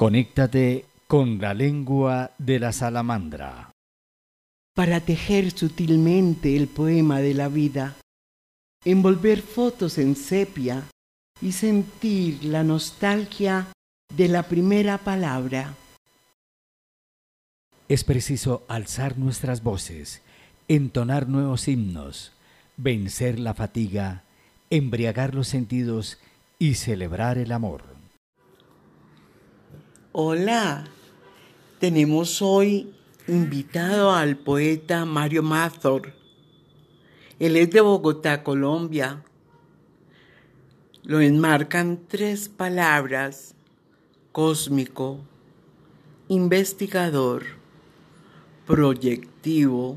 Conéctate con la lengua de la salamandra. Para tejer sutilmente el poema de la vida, envolver fotos en sepia y sentir la nostalgia de la primera palabra. Es preciso alzar nuestras voces, entonar nuevos himnos, vencer la fatiga, embriagar los sentidos y celebrar el amor. Hola, tenemos hoy invitado al poeta Mario Mazor. Él es de Bogotá, Colombia. Lo enmarcan tres palabras, cósmico, investigador, proyectivo.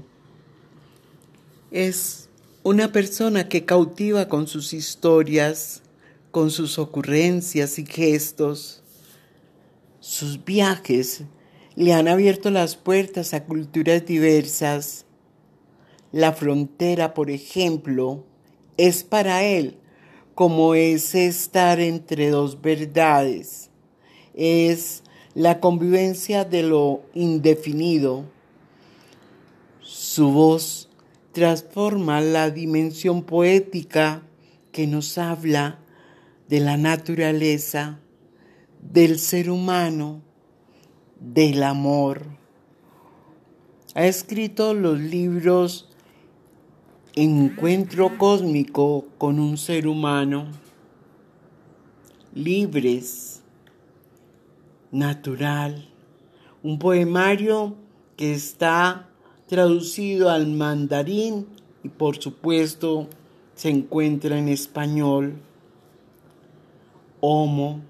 Es una persona que cautiva con sus historias, con sus ocurrencias y gestos sus viajes le han abierto las puertas a culturas diversas. La frontera, por ejemplo, es para él como es estar entre dos verdades. Es la convivencia de lo indefinido. Su voz transforma la dimensión poética que nos habla de la naturaleza del ser humano, del amor. Ha escrito los libros Encuentro cósmico con un ser humano, libres, natural, un poemario que está traducido al mandarín y por supuesto se encuentra en español. Homo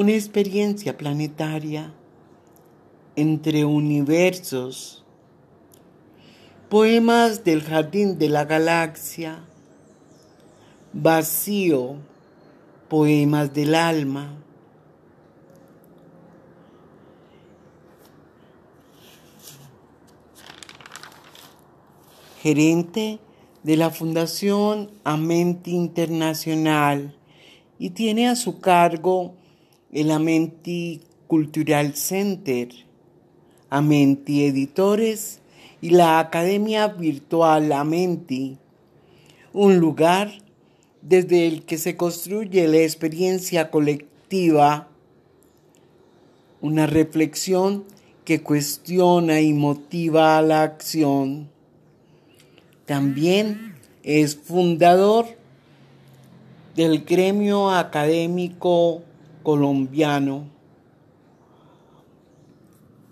una experiencia planetaria entre universos, poemas del jardín de la galaxia, vacío, poemas del alma. Gerente de la Fundación Amenti Internacional y tiene a su cargo el Amenti Cultural Center, Amenti Editores y la Academia Virtual Amenti, un lugar desde el que se construye la experiencia colectiva, una reflexión que cuestiona y motiva a la acción. También es fundador del gremio académico colombiano,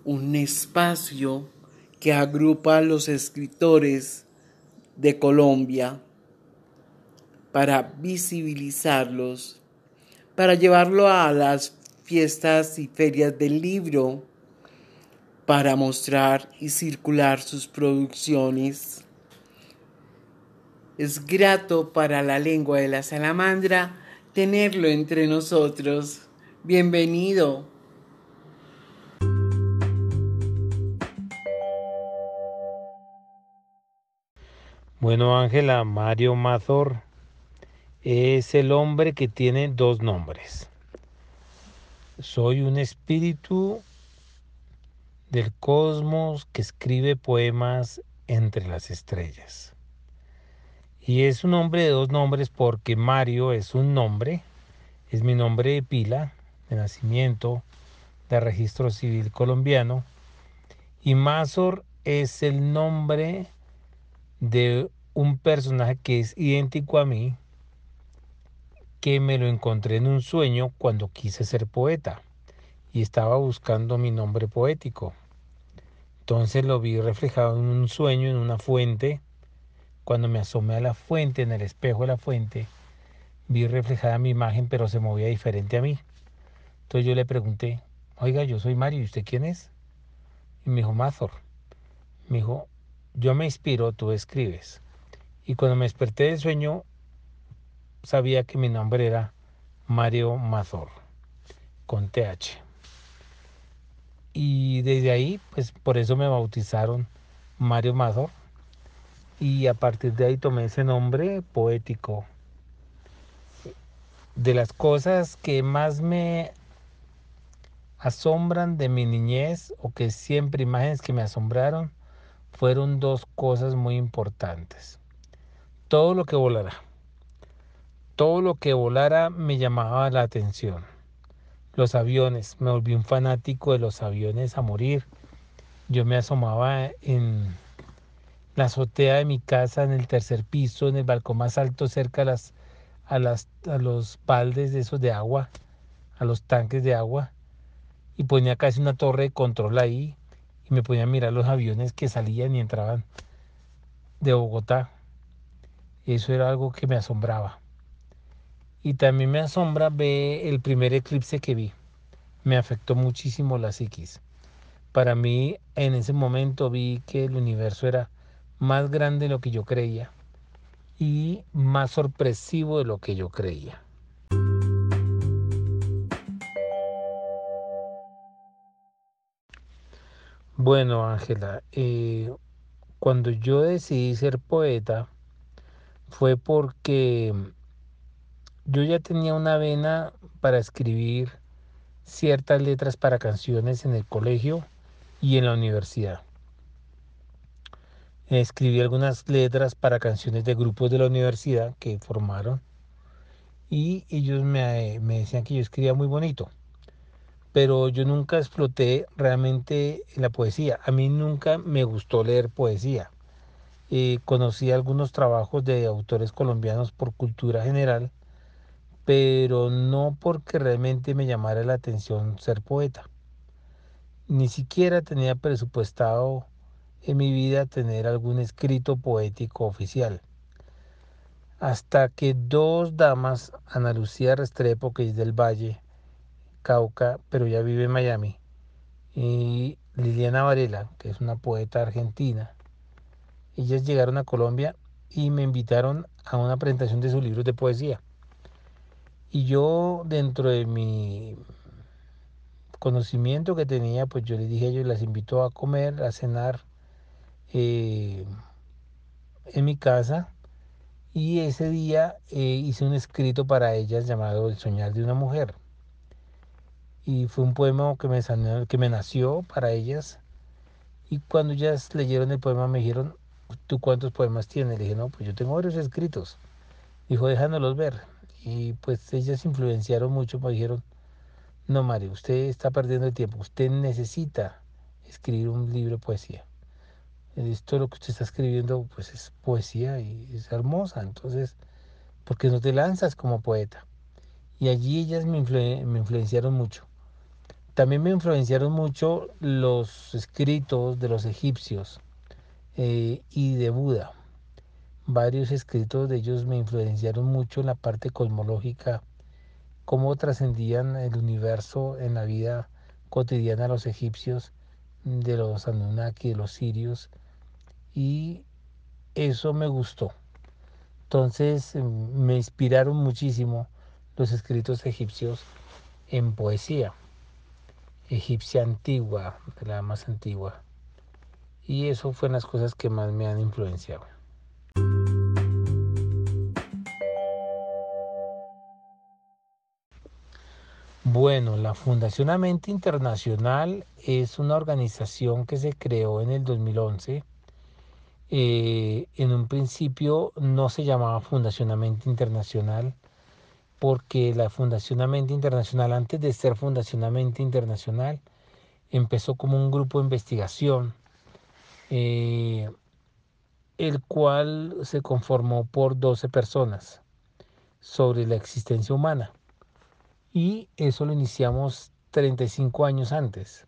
un espacio que agrupa a los escritores de Colombia para visibilizarlos, para llevarlo a las fiestas y ferias del libro, para mostrar y circular sus producciones. Es grato para la lengua de la salamandra tenerlo entre nosotros. Bienvenido. Bueno, Ángela, Mario Mazor es el hombre que tiene dos nombres. Soy un espíritu del cosmos que escribe poemas entre las estrellas. Y es un nombre de dos nombres porque Mario es un nombre, es mi nombre de pila, de nacimiento, de registro civil colombiano. Y Mazor es el nombre de un personaje que es idéntico a mí, que me lo encontré en un sueño cuando quise ser poeta y estaba buscando mi nombre poético. Entonces lo vi reflejado en un sueño, en una fuente, cuando me asomé a la fuente, en el espejo de la fuente, vi reflejada mi imagen, pero se movía diferente a mí. Entonces yo le pregunté, oiga, yo soy Mario, ¿y usted quién es? Y me dijo, Mazor. Me dijo, yo me inspiro, tú escribes. Y cuando me desperté del sueño, sabía que mi nombre era Mario Mazor, con TH. Y desde ahí, pues por eso me bautizaron Mario Mazor y a partir de ahí tomé ese nombre poético. De las cosas que más me asombran de mi niñez o que siempre imágenes que me asombraron fueron dos cosas muy importantes. Todo lo que volara. Todo lo que volara me llamaba la atención. Los aviones, me volví un fanático de los aviones a morir. Yo me asomaba en la azotea de mi casa, en el tercer piso, en el balcón más alto, cerca a, las, a, las, a los baldes de esos de agua, a los tanques de agua, y ponía casi una torre de control ahí, y me ponía a mirar los aviones que salían y entraban de Bogotá. Eso era algo que me asombraba. Y también me asombra ver el primer eclipse que vi. Me afectó muchísimo la psiquis. Para mí, en ese momento vi que el universo era más grande de lo que yo creía y más sorpresivo de lo que yo creía. Bueno, Ángela, eh, cuando yo decidí ser poeta fue porque yo ya tenía una vena para escribir ciertas letras para canciones en el colegio y en la universidad. Escribí algunas letras para canciones de grupos de la universidad que formaron y ellos me, decían que yo escribía muy bonito, pero yo nunca exploté realmente la poesía. A mí nunca me gustó leer poesía. Eh, conocí algunos trabajos de autores colombianos por cultura general pero no porque realmente me llamara la atención ser poeta. Ni siquiera tenía presupuestado en mi vida tener algún escrito poético oficial. Hasta que dos damas, Ana Lucía Restrepo, que es del Valle, Cauca, pero ya vive en Miami, y Liliana Varela, que es una poeta argentina, ellas llegaron a Colombia y me invitaron a una presentación de sus libros de poesía. Y yo dentro de mi conocimiento que tenía, pues yo les dije a ellos, las invito a comer, a cenar eh, en mi casa. Y ese día eh, hice un escrito para ellas llamado El soñar de una mujer. Y fue un poema que me, que me nació para ellas. Y cuando ellas leyeron el poema me dijeron, ¿tú cuántos poemas tienes? Le dije, no, pues yo tengo varios escritos. Dijo, dejándolos ver. Y pues ellas influenciaron mucho, me dijeron, no Mario, usted está perdiendo el tiempo, usted necesita escribir un libro de poesía. Esto lo que usted está escribiendo pues es poesía y es hermosa, entonces, ¿por qué no te lanzas como poeta? Y allí ellas me, influenciaron mucho. También me influenciaron mucho los escritos de los egipcios eh, y de Buda varios escritos de ellos me influenciaron mucho en la parte cosmológica, cómo trascendían el universo en la vida cotidiana de los egipcios, de los Anunnaki, de los sirios, y eso me gustó. Entonces em, me inspiraron muchísimo los escritos egipcios en poesía, egipcia antigua, la más antigua. Y eso fue las cosas que más me han influenciado. Bueno, la Fundación Amente Internacional es una organización que se creó en el 2011. Eh, en un principio no se llamaba Fundación Amente Internacional porque la Fundación Mente Internacional, antes de ser Fundación Mente Internacional, empezó como un grupo de investigación, eh, el cual se conformó por 12 personas sobre la existencia humana y eso lo iniciamos 35 años antes.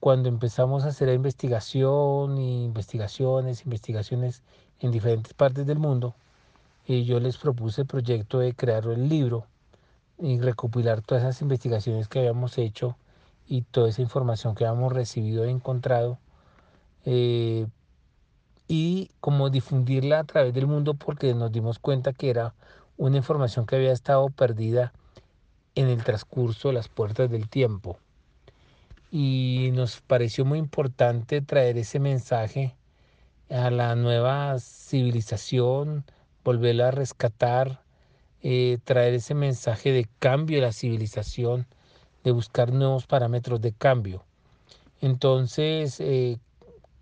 Cuando empezamos a hacer investigación y investigaciones, investigaciones en diferentes partes del mundo, y yo les propuse el proyecto de crear el libro y recopilar todas esas investigaciones que habíamos hecho y toda esa información que habíamos recibido e encontrado eh, y como difundirla a través del mundo porque nos dimos cuenta que era una información que había estado perdida en el transcurso de las puertas del tiempo. Y nos pareció muy importante traer ese mensaje a la nueva civilización, volverla a rescatar, eh, traer ese mensaje de cambio de la civilización, de buscar nuevos parámetros de cambio. Entonces eh,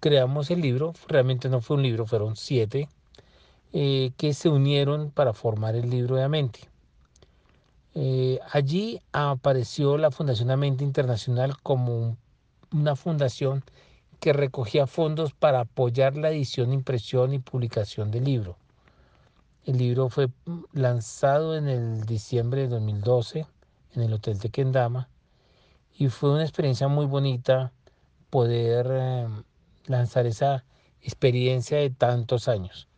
creamos el libro, realmente no fue un libro, fueron siete, eh, que se unieron para formar el libro de Amenti. Eh, allí apareció la Fundación Amenti Internacional como una fundación que recogía fondos para apoyar la edición, impresión y publicación del libro. El libro fue lanzado en el diciembre de 2012 en el Hotel Tequendama y fue una experiencia muy bonita poder eh, lanzar esa experiencia de tantos años.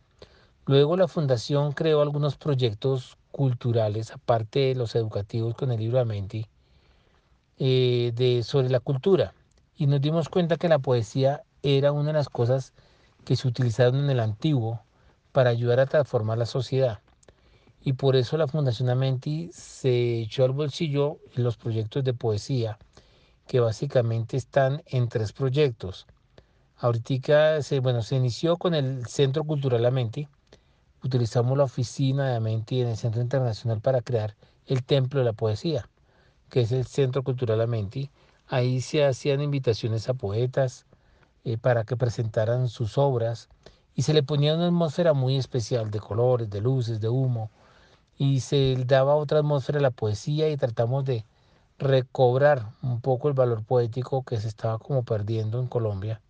Luego la fundación creó algunos proyectos culturales, aparte de los educativos con el libro Amenti, eh, de, sobre la cultura. Y nos dimos cuenta que la poesía era una de las cosas que se utilizaron en el antiguo para ayudar a transformar la sociedad. Y por eso la Fundación Amenti se echó al bolsillo los proyectos de poesía, que básicamente están en tres proyectos. Ahorita se, bueno, se inició con el Centro Cultural Amenti. Utilizamos la oficina de Amenti en el Centro Internacional para crear el Templo de la Poesía, que es el Centro Cultural Amenti. Ahí se hacían invitaciones a poetas eh, para que presentaran sus obras y se le ponía una atmósfera muy especial de colores, de luces, de humo, y se daba otra atmósfera a la poesía y tratamos de recobrar un poco el valor poético que se estaba como perdiendo en Colombia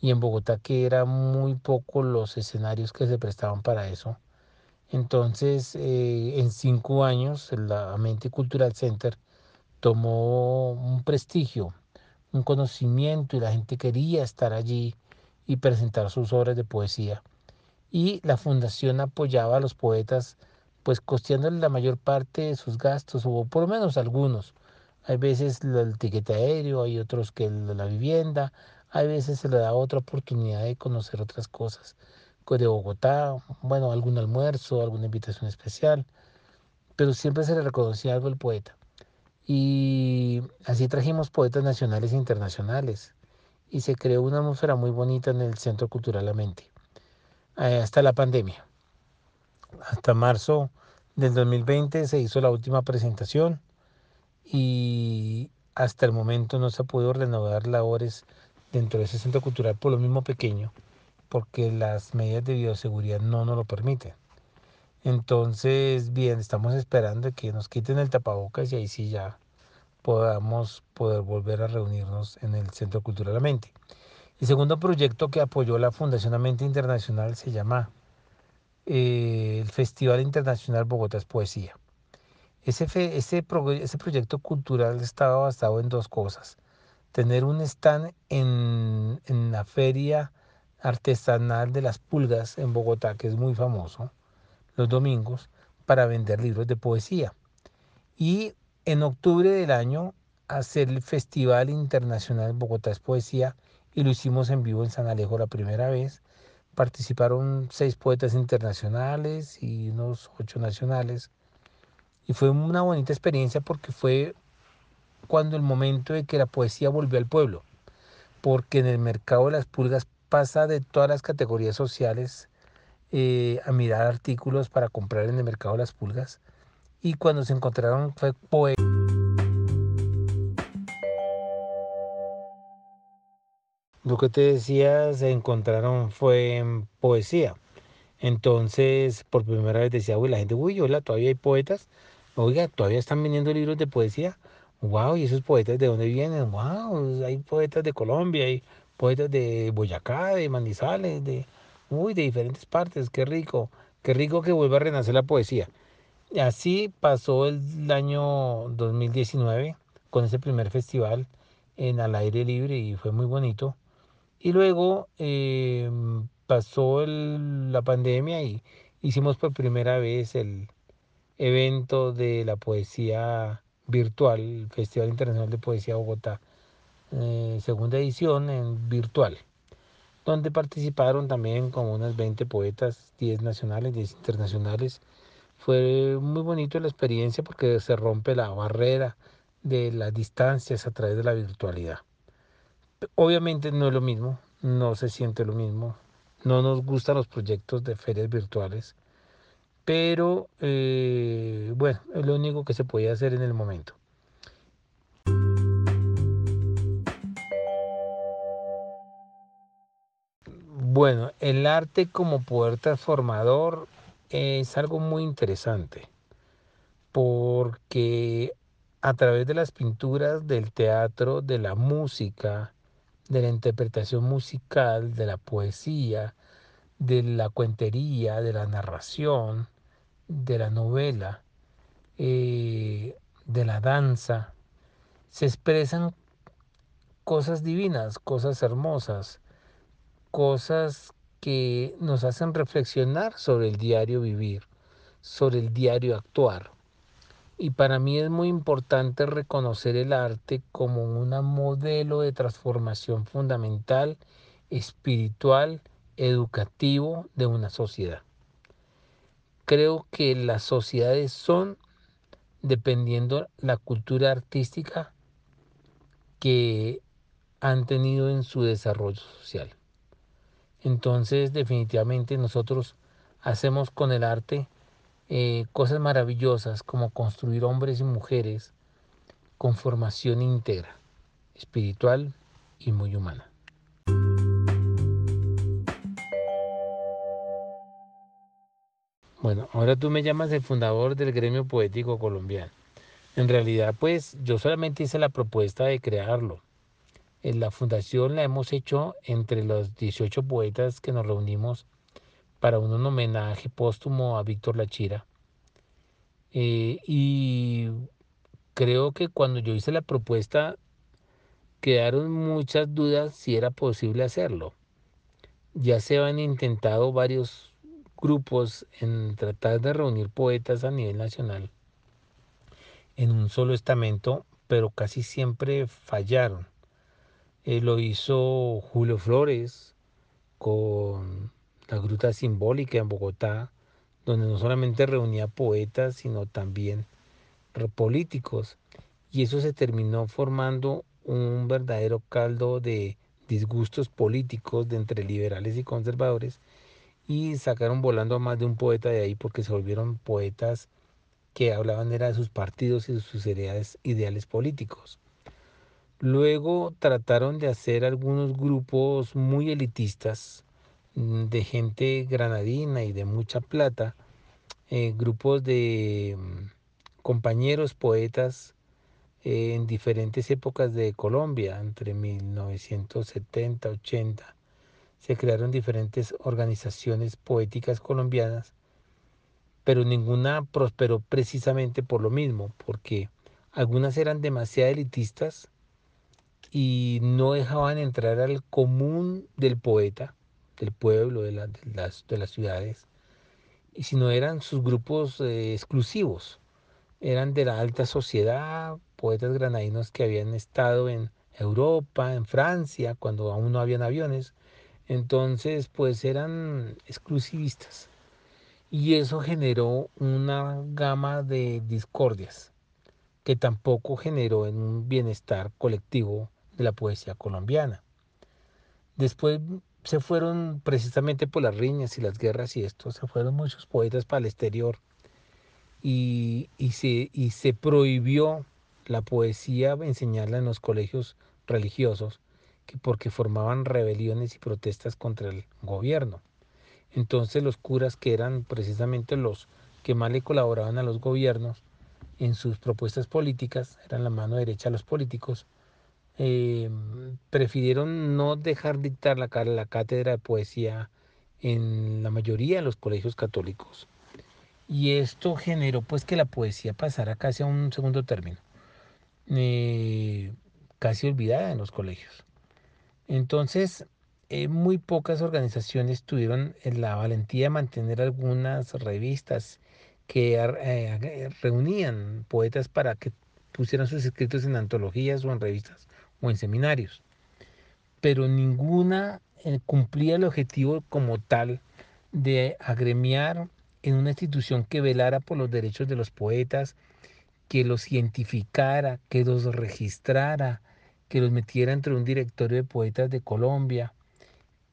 y en Bogotá que eran muy pocos los escenarios que se prestaban para eso. Entonces, eh, en cinco años, la Mente Cultural Center tomó un prestigio, un conocimiento y la gente quería estar allí y presentar sus obras de poesía. Y la fundación apoyaba a los poetas, pues costeándole la mayor parte de sus gastos, o por lo menos algunos. Hay veces el tiquete aéreo, hay otros que la vivienda, hay veces se le da otra oportunidad de conocer otras cosas de Bogotá, bueno, algún almuerzo, alguna invitación especial, pero siempre se le reconocía algo al poeta. Y así trajimos poetas nacionales e internacionales y se creó una atmósfera muy bonita en el Centro Cultural La Mente, eh, hasta la pandemia. Hasta marzo del 2020 se hizo la última presentación y hasta el momento no se ha podido renovar labores dentro de ese centro cultural por lo mismo pequeño, porque las medidas de bioseguridad no nos lo permiten. Entonces, bien, estamos esperando que nos quiten el tapabocas y ahí sí ya podamos poder volver a reunirnos en el Centro Cultural La Mente. El segundo proyecto que apoyó la Fundación Mente Internacional se llama eh, el Festival Internacional Bogotá es Poesía. Ese, ese, ese proyecto cultural estaba basado en dos cosas. Tener un stand en, en la feria artesanal de las pulgas en Bogotá, que es muy famoso, los domingos, para vender libros de poesía. Y en octubre del año hacer el Festival Internacional Bogotá es Poesía y lo hicimos en vivo en San Alejo la primera vez. Participaron seis poetas internacionales y unos ocho nacionales. Y fue una bonita experiencia porque fue cuando el momento de que la poesía volvió al pueblo. Porque en el mercado de las pulgas pasa de todas las categorías sociales eh, a mirar artículos para comprar en el mercado de las pulgas y cuando se encontraron fue poeta. Lo que te decía, se encontraron fue poesía. Entonces, por primera vez decía, uy, la gente, uy, hola, todavía hay poetas. Oiga, todavía están vendiendo libros de poesía. Wow, ¿y esos poetas de dónde vienen? Wow, hay poetas de Colombia, hay poetas de Boyacá, de Manizales, de, uy, de diferentes partes. Qué rico, qué rico que vuelva a renacer la poesía. Así pasó el año 2019 con ese primer festival en al aire libre y fue muy bonito. Y luego em, pasó la pandemia y hicimos por primera vez el evento de la poesía virtual, Festival Internacional de Poesía Bogotá, eh, segunda edición en virtual, donde participaron también como unas 20 poetas, 10 nacionales, 10 internacionales fue muy bonito la experiencia porque se rompe la barrera de las distancias a través de la virtualidad. Obviamente no es lo mismo, no se siente lo mismo, no nos gustan los proyectos de ferias virtuales, pero eh, bueno, es lo único que se podía hacer en el momento. Bueno, el arte como poder transformador es algo muy interesante, porque a través de las pinturas, del teatro, de la música, de la interpretación musical, de la poesía, de la cuentería, de la narración, de la novela, eh, de la danza, se expresan cosas divinas, cosas hermosas, cosas que nos hacen reflexionar sobre el diario vivir, sobre el diario actuar. Y para mí es muy importante reconocer el arte como un modelo de transformación fundamental, espiritual, educativo de una sociedad. Creo que las sociedades son dependiendo la cultura artística que han tenido en su desarrollo social. Entonces, definitivamente nosotros hacemos con el arte eh, cosas maravillosas como construir hombres y mujeres con formación íntegra, espiritual y muy humana. Bueno, ahora tú me llamas el fundador del gremio poético colombiano. En realidad, pues yo solamente hice la propuesta de crearlo. En la fundación la hemos hecho entre los 18 poetas que nos reunimos para un homenaje póstumo a Víctor Lachira. Eh, y creo que cuando yo hice la propuesta quedaron muchas dudas si era posible hacerlo. Ya se han intentado varios grupos en tratar de reunir poetas a nivel nacional en un solo estamento, pero casi siempre fallaron. Eh, lo hizo Julio Flores con la Gruta Simbólica en Bogotá, donde no solamente reunía poetas, sino también políticos. Y eso se terminó formando un verdadero caldo de disgustos políticos de entre liberales y conservadores y sacaron volando a más de un poeta de ahí porque se volvieron poetas que hablaban era de sus partidos y de sus ideales, ideales políticos. Luego trataron de hacer algunos grupos muy elitistas Mm, de gente granadina y de mucha plata, eh, grupos de mm, compañeros poetas eh, en diferentes épocas de Colombia, entre 1970, 80, se crearon diferentes organizaciones poéticas colombianas, pero ninguna prosperó precisamente por lo mismo, porque algunas eran demasiado elitistas y no dejaban entrar al común del poeta del pueblo, de, las, de las ciudades, y si no eran sus grupos eh, exclusivos, eran de la alta sociedad, poetas granadinos que habían estado en Europa, en Francia, cuando aún no habían aviones, entonces pues eran exclusivistas. Y eso generó una gama de discordias que tampoco generó en un bienestar colectivo de la poesía colombiana. Después se fueron precisamente por las riñas y las guerras y esto, se fueron muchos poetas para el exterior y, se, y se prohibió la poesía enseñarla en los colegios religiosos porque formaban rebeliones y protestas contra el gobierno. Entonces los curas que eran precisamente los que más le colaboraban a los gobiernos en sus propuestas políticas, eran la mano derecha a los políticos, eh, prefirieron no dejar dictar la, la cátedra de poesía en la mayoría de los colegios católicos. Y esto generó pues que la poesía pasara casi a un segundo término, eh, casi olvidada en los colegios. Entonces, eh, muy pocas organizaciones tuvieron la valentía de mantener algunas revistas que reunían poetas para que pusieran sus escritos en antologías o en revistas o en seminarios, pero ninguna eh, cumplía el objetivo como tal de agremiar en una institución que velara por los derechos de los poetas, que los identificara, que los registrara, que los metiera entre un directorio de poetas de Colombia,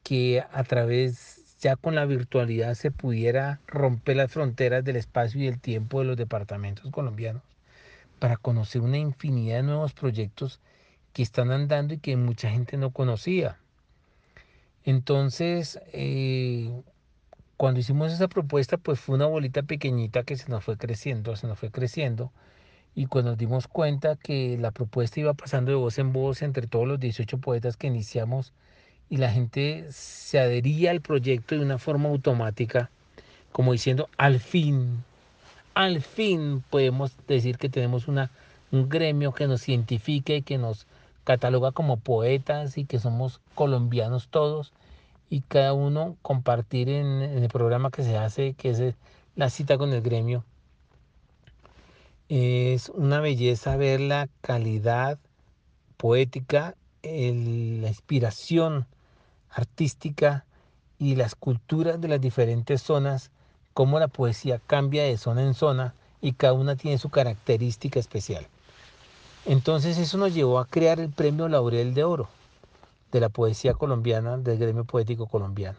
que a través ya con la virtualidad se pudiera romper las fronteras del espacio y el tiempo de los departamentos colombianos para conocer una infinidad de nuevos proyectos que están andando y que mucha gente no conocía. Entonces, eh, cuando hicimos esa propuesta, pues fue una bolita pequeñita que se nos fue creciendo, se nos fue creciendo. Y cuando nos dimos cuenta que la propuesta iba pasando de voz en voz entre todos los 18 poetas que iniciamos y la gente se adhería al proyecto de una forma automática, como diciendo, al fin, al fin podemos decir que tenemos una, un gremio que nos identifique que nos cataloga como poetas y que somos colombianos todos y cada uno compartir en, el programa que se hace, que es la cita con el gremio. Es una belleza ver la calidad poética, la inspiración artística y las culturas de las diferentes zonas, cómo la poesía cambia de zona en zona y cada una tiene su característica especial. Entonces eso nos llevó a crear el Premio Laurel de Oro de la poesía colombiana, del gremio poético colombiano,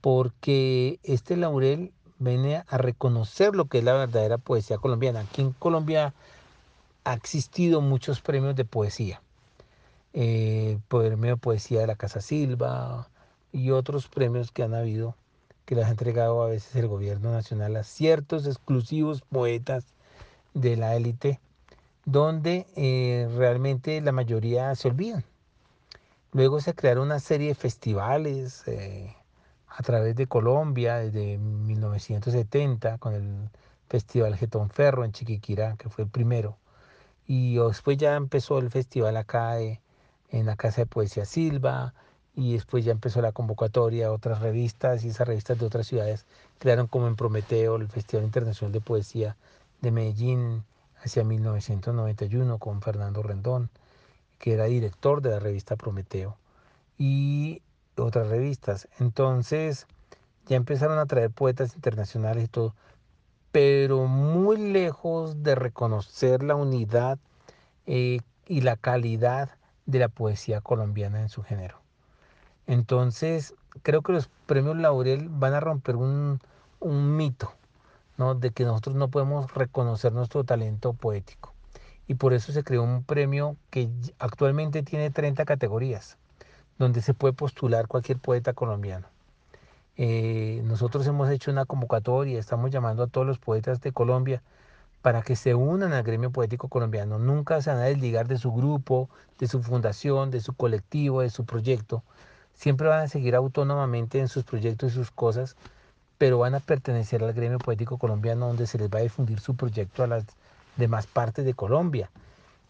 porque este laurel viene a reconocer lo que es la verdadera poesía colombiana. Aquí en Colombia ha existido muchos premios de poesía, eh, premio de poesía de la Casa Silva y otros premios que han habido que les ha entregado a veces el gobierno nacional a ciertos exclusivos poetas de la élite, donde eh, realmente la mayoría se olvidan Luego se crearon una serie de festivales eh, a través de Colombia desde 1970 con el Festival Getón Ferro en Chiquiquirá, que fue el primero. Y después ya empezó el festival acá en la Casa de Poesía Silva y después ya empezó la convocatoria a otras revistas y esas revistas de otras ciudades crearon como en Prometeo el Festival Internacional de Poesía de Medellín hacia 1991 con Fernando Rendón que era director de la revista Prometeo y otras revistas. Entonces ya empezaron a traer poetas internacionales y todo, pero muy lejos de reconocer la unidad eh, y la calidad de la poesía colombiana en su género. Entonces, creo que los premios Laurel van a romper un, un mito, ¿no? De que nosotros no podemos reconocer nuestro talento poético y por eso se creó un premio que actualmente tiene 30 categorías, donde se puede postular cualquier poeta colombiano. Eh, nosotros hemos hecho una convocatoria, estamos llamando a todos los poetas de Colombia para que se unan al gremio poético colombiano. Nunca se van a desligar de su grupo, de su fundación, de su colectivo, de su proyecto. Siempre van a seguir autónomamente en sus proyectos y sus cosas, pero van a pertenecer al gremio poético colombiano donde se les va a difundir su proyecto a las de más partes de Colombia.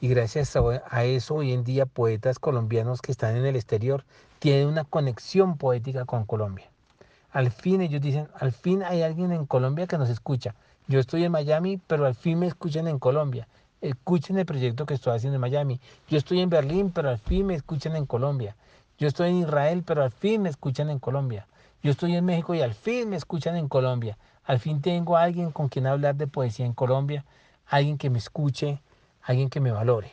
Y gracias a eso hoy en día poetas colombianos que están en el exterior tienen una conexión poética con Colombia. Al fin ellos dicen, al fin hay alguien en Colombia que nos escucha. Yo estoy en Miami, pero al fin me escuchan en Colombia. Escuchen el proyecto que estoy haciendo en Miami. Yo estoy en Berlín, pero al fin me escuchan en Colombia. Yo estoy en Israel, pero al fin me escuchan en Colombia. Yo estoy en México y al fin me escuchan en Colombia. Al fin tengo a alguien con quien hablar de poesía en Colombia alguien que me escuche, alguien que me valore.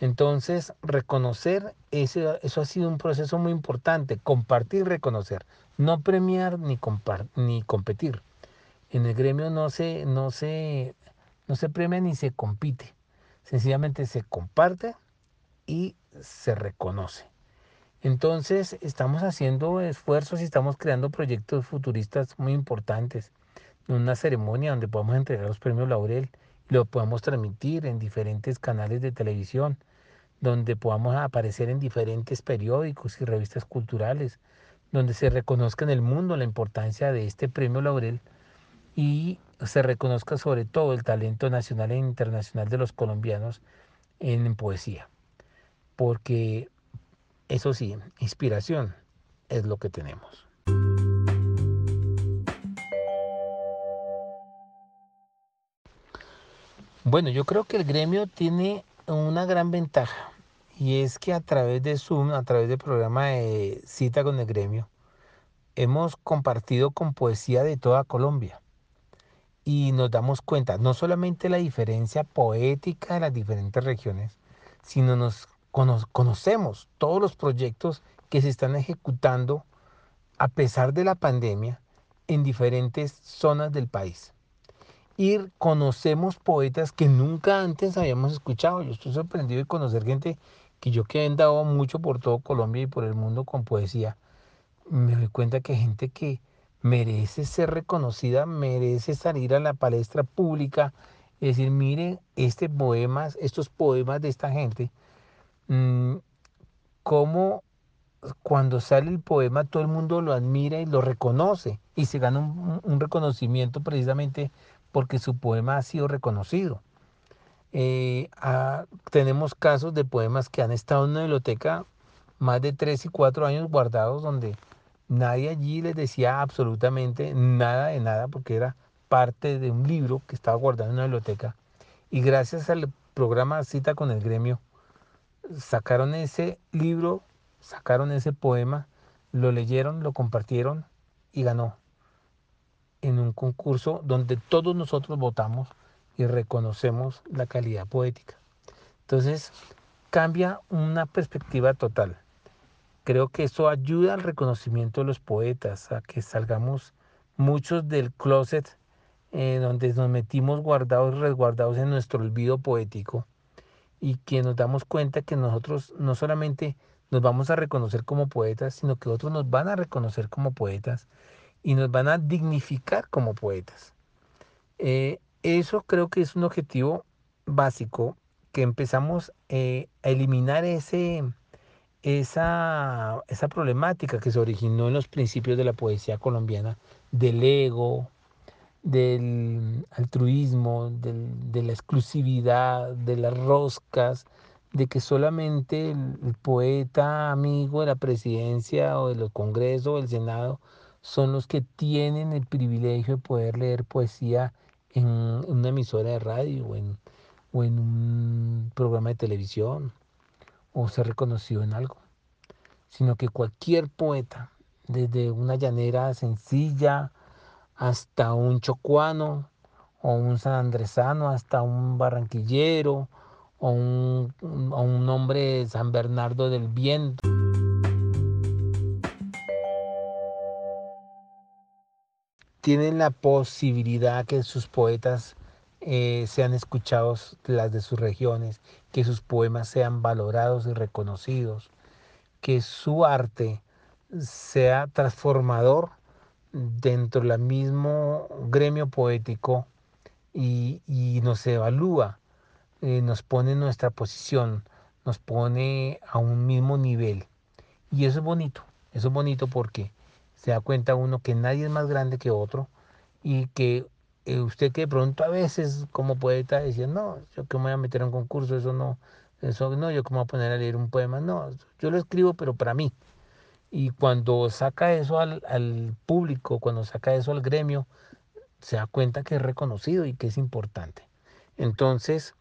Entonces, reconocer, eso, eso ha sido un proceso muy importante, compartir, reconocer, no premiar ni, ni competir. En el gremio no se, no, se, no se premia ni se compite, sencillamente se comparte y se reconoce. Entonces, estamos haciendo esfuerzos y estamos creando proyectos futuristas muy importantes. Una ceremonia donde podamos entregar los premios Laurel lo podemos transmitir en diferentes canales de televisión, donde podamos aparecer en diferentes periódicos y revistas culturales, donde se reconozca en el mundo la importancia de este premio Laurel y se reconozca sobre todo el talento nacional e internacional de los colombianos en poesía. Porque eso sí, inspiración es lo que tenemos. Bueno, yo creo que el gremio tiene una gran ventaja y es que a través de Zoom, a través del programa de cita con el gremio, hemos compartido con poesía de toda Colombia. Y nos damos cuenta no solamente la diferencia poética de las diferentes regiones, sino nos conocemos todos los proyectos que se están ejecutando a pesar de la pandemia en diferentes zonas del país y conocemos poetas que nunca antes habíamos escuchado. Yo estoy sorprendido de conocer gente que yo que he andado mucho por todo Colombia y por el mundo con poesía, me doy cuenta que gente que merece ser reconocida, merece salir a la palestra pública y decir, miren, este poemas, estos poemas de esta gente, mm, cómo cuando sale el poema todo el mundo lo admira y lo reconoce y se gana un, reconocimiento precisamente porque su poema ha sido reconocido. Eh, tenemos casos de poemas que han estado en una biblioteca más de tres y cuatro años guardados donde nadie allí les decía absolutamente nada de nada porque era parte de un libro que estaba guardado en una biblioteca. Y gracias al programa Cita con el Gremio, sacaron ese libro, sacaron ese poema, lo leyeron, lo compartieron y ganó en un concurso donde todos nosotros votamos y reconocemos la calidad poética. Entonces, cambia una perspectiva total. Creo que eso ayuda al reconocimiento de los poetas, a que salgamos muchos del closet eh, donde nos metimos guardados, resguardados en nuestro olvido poético y que nos damos cuenta que nosotros no solamente nos vamos a reconocer como poetas, sino que otros nos van a reconocer como poetas y nos van a dignificar como poetas. Eh, eso creo que es un objetivo básico que empezamos eh, a eliminar ese, esa, esa problemática que se originó en los principios de la poesía colombiana, del ego, del altruismo, de la exclusividad, de las roscas, de que solamente el, poeta amigo de la presidencia o del Congreso o del Senado son los que tienen el privilegio de poder leer poesía en una emisora de radio o en, o en un programa de televisión o ser reconocido en algo, sino que cualquier poeta, desde una llanera sencilla hasta un chocuano o un sanandresano, hasta un barranquillero o un, o un hombre San Bernardo del Viento. Tienen la posibilidad que sus poetas eh, sean escuchados las de sus regiones, que sus poemas sean valorados y reconocidos, que su arte sea transformador dentro del mismo gremio poético y, nos evalúa, eh, nos pone en nuestra posición, nos pone a un mismo nivel. Y eso es bonito, eso es bonito porque se da cuenta uno que nadie es más grande que otro y que eh, usted que de pronto a veces como poeta decía, no, yo que me voy a meter en un concurso, eso no, eso no, yo que me voy a poner a leer un poema, no, yo lo escribo pero para mí. Y cuando saca eso al, al público, cuando saca eso al gremio, se da cuenta que es reconocido y que es importante. Entonces,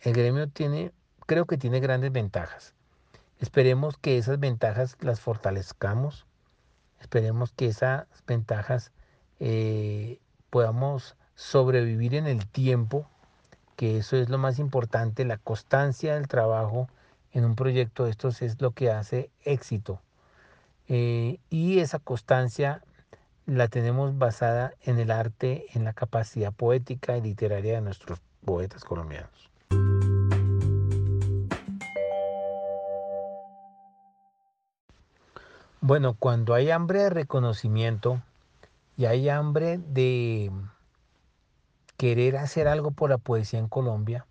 el gremio tiene, creo que tiene grandes ventajas. Esperemos que esas ventajas las fortalezcamos. Esperemos que esas ventajas eh, podamos sobrevivir en el tiempo, que eso es lo más importante, la constancia del trabajo en un proyecto de estos es lo que hace éxito. Eh, y esa constancia la tenemos basada en el arte, en la capacidad poética y literaria de nuestros poetas colombianos. Bueno, cuando hay hambre de reconocimiento y hay hambre de querer hacer algo por la poesía en Colombia,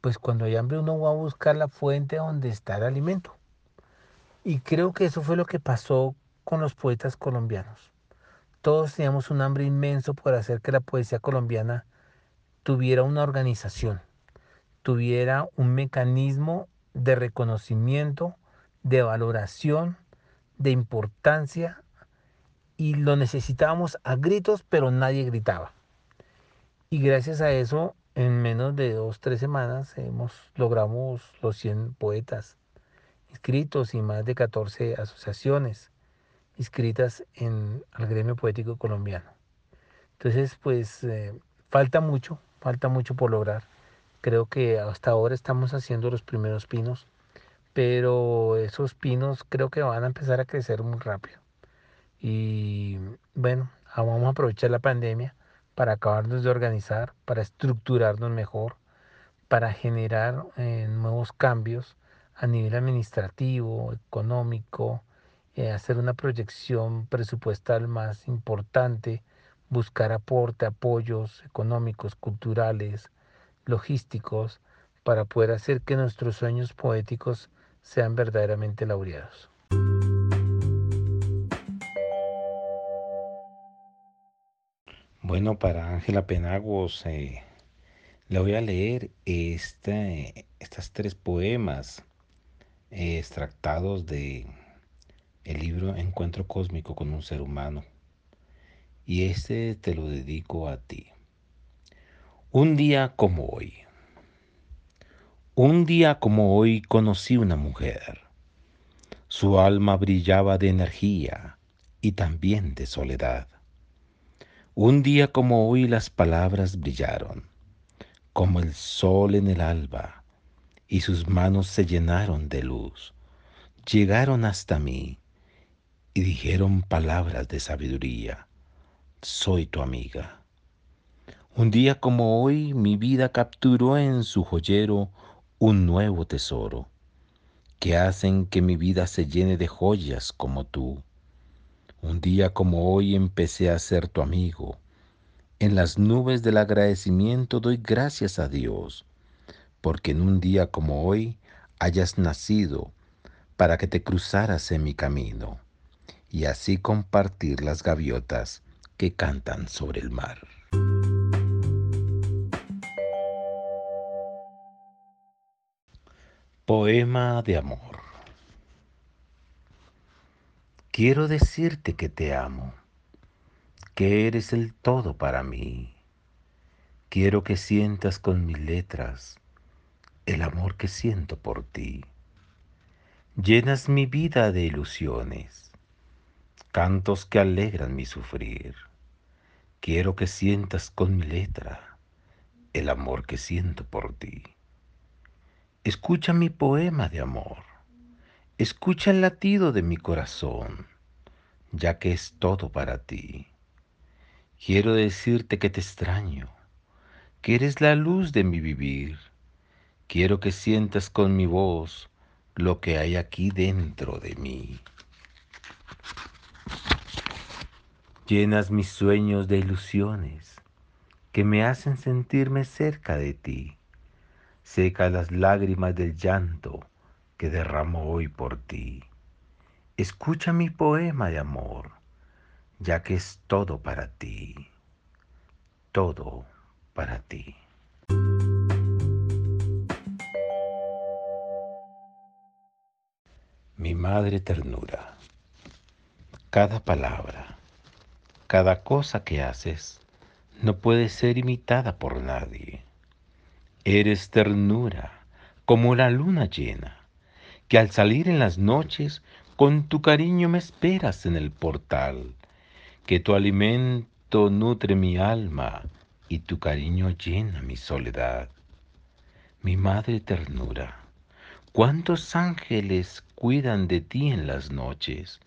pues cuando hay hambre uno va a buscar la fuente donde está el alimento. Y creo que eso fue lo que pasó con los poetas colombianos. Todos teníamos un hambre inmenso por hacer que la poesía colombiana tuviera una organización, tuviera un mecanismo de reconocimiento, de valoración, de importancia, y lo necesitábamos a gritos, pero nadie gritaba. Y gracias a eso, en menos de dos, tres semanas, hemos logramos los 100 poetas inscritos y más de 14 asociaciones inscritas en el gremio poético colombiano. Entonces, pues eh, falta mucho, falta mucho por lograr. Creo que hasta ahora estamos haciendo los primeros pinos, pero esos pinos creo que van a empezar a crecer muy rápido. Y bueno, vamos a aprovechar la pandemia para acabarnos de organizar, para estructurarnos mejor, para generar eh, nuevos cambios a nivel administrativo, económico hacer una proyección presupuestal más importante, buscar aporte, apoyos económicos, culturales, logísticos, para poder hacer que nuestros sueños poéticos sean verdaderamente laureados. Bueno, para Ángela Penagos eh, le voy a leer este, estas tres poemas eh, extractados de el libro Encuentro Cósmico con un Ser Humano. Y este te lo dedico a ti. Un día como hoy. Un día como hoy conocí una mujer. Su alma brillaba de energía y también de soledad. Un día como hoy las palabras brillaron, como el sol en el alba, y sus manos se llenaron de luz. Llegaron hasta mí y dijeron palabras de sabiduría. Soy tu amiga. Un día como hoy mi vida capturó en su joyero un nuevo tesoro, que hacen que mi vida se llene de joyas como tú. Un día como hoy empecé a ser tu amigo. En las nubes del agradecimiento doy gracias a Dios, porque en un día como hoy hayas nacido para que te cruzaras en mi camino y así compartir las gaviotas que cantan sobre el mar. Poema de amor. Quiero decirte que te amo, que eres el todo para mí. Quiero que sientas con mis letras el amor que siento por ti. Llenas mi vida de ilusiones cantos que alegran mi sufrir. Quiero que sientas con mi letra el amor que siento por ti. Escucha mi poema de amor, escucha el latido de mi corazón, ya que es todo para ti. Quiero decirte que te extraño, que eres la luz de mi vivir. Quiero que sientas con mi voz lo que hay aquí dentro de mí. Llenas mis sueños de ilusiones que me hacen sentirme cerca de ti. Seca las lágrimas del llanto que derramo hoy por ti. Escucha mi poema de amor, ya que es todo para ti. Todo para ti. Mi madre ternura. Cada palabra cada cosa que haces no puede ser imitada por nadie. Eres ternura como la luna llena, que al salir en las noches con tu cariño me esperas en el portal, que tu alimento nutre mi alma y tu cariño llena mi soledad. Mi madre ternura, ¿cuántos ángeles cuidan de ti en las noches?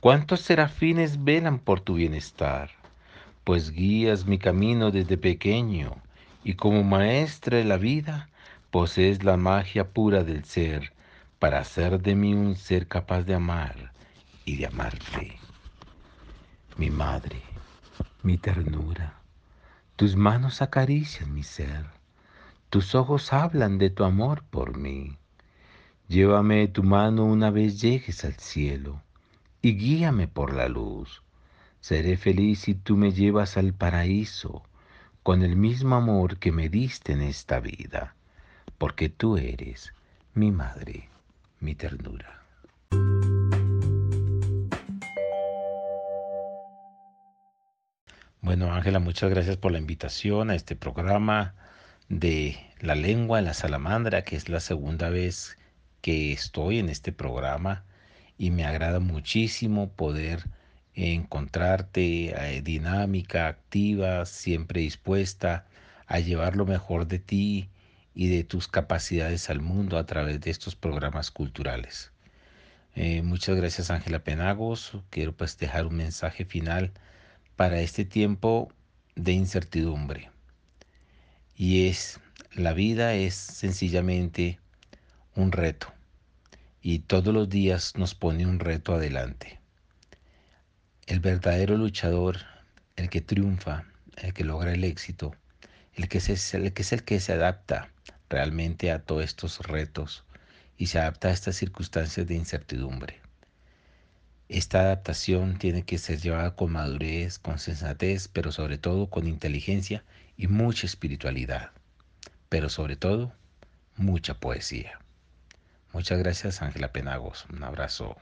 ¿Cuántos serafines velan por tu bienestar? Pues guías mi camino desde pequeño y como maestra de la vida posees la magia pura del ser para hacer de mí un ser capaz de amar y de amarte. Mi madre, mi ternura, tus manos acarician mi ser, tus ojos hablan de tu amor por mí. Llévame tu mano una vez llegues al cielo y guíame por la luz. Seré feliz si tú me llevas al paraíso con el mismo amor que me diste en esta vida, porque tú eres mi madre, mi ternura. Bueno, Ángela, muchas gracias por la invitación a este programa de la lengua en la salamandra, que es la segunda vez que estoy en este programa y me agrada muchísimo poder encontrarte eh, dinámica, activa, siempre dispuesta a llevar lo mejor de ti y de tus capacidades al mundo a través de estos programas culturales. Eh, muchas gracias Ángela Penagos. Quiero pues dejar un mensaje final para este tiempo de incertidumbre. Y es, la vida es sencillamente un reto y todos los días nos pone un reto adelante. El verdadero luchador, el que triunfa, el que logra el éxito, el que es el que, se adapta realmente a todos estos retos y se adapta a estas circunstancias de incertidumbre. Esta adaptación tiene que ser llevada con madurez, con sensatez, pero sobre todo con inteligencia y mucha espiritualidad, pero sobre todo mucha poesía. Muchas gracias Ángela Penagos, un abrazo.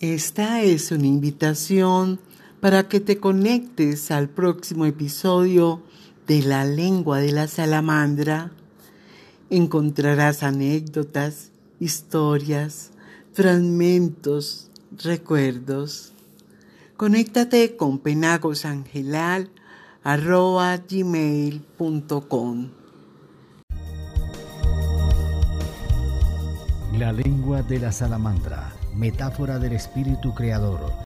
Esta es una invitación para que te conectes al próximo episodio de la lengua de la salamandra. Encontrarás anécdotas, historias, fragmentos, recuerdos. Conéctate con penagosangelal.gmail.com La lengua de la salamandra, metáfora del espíritu creador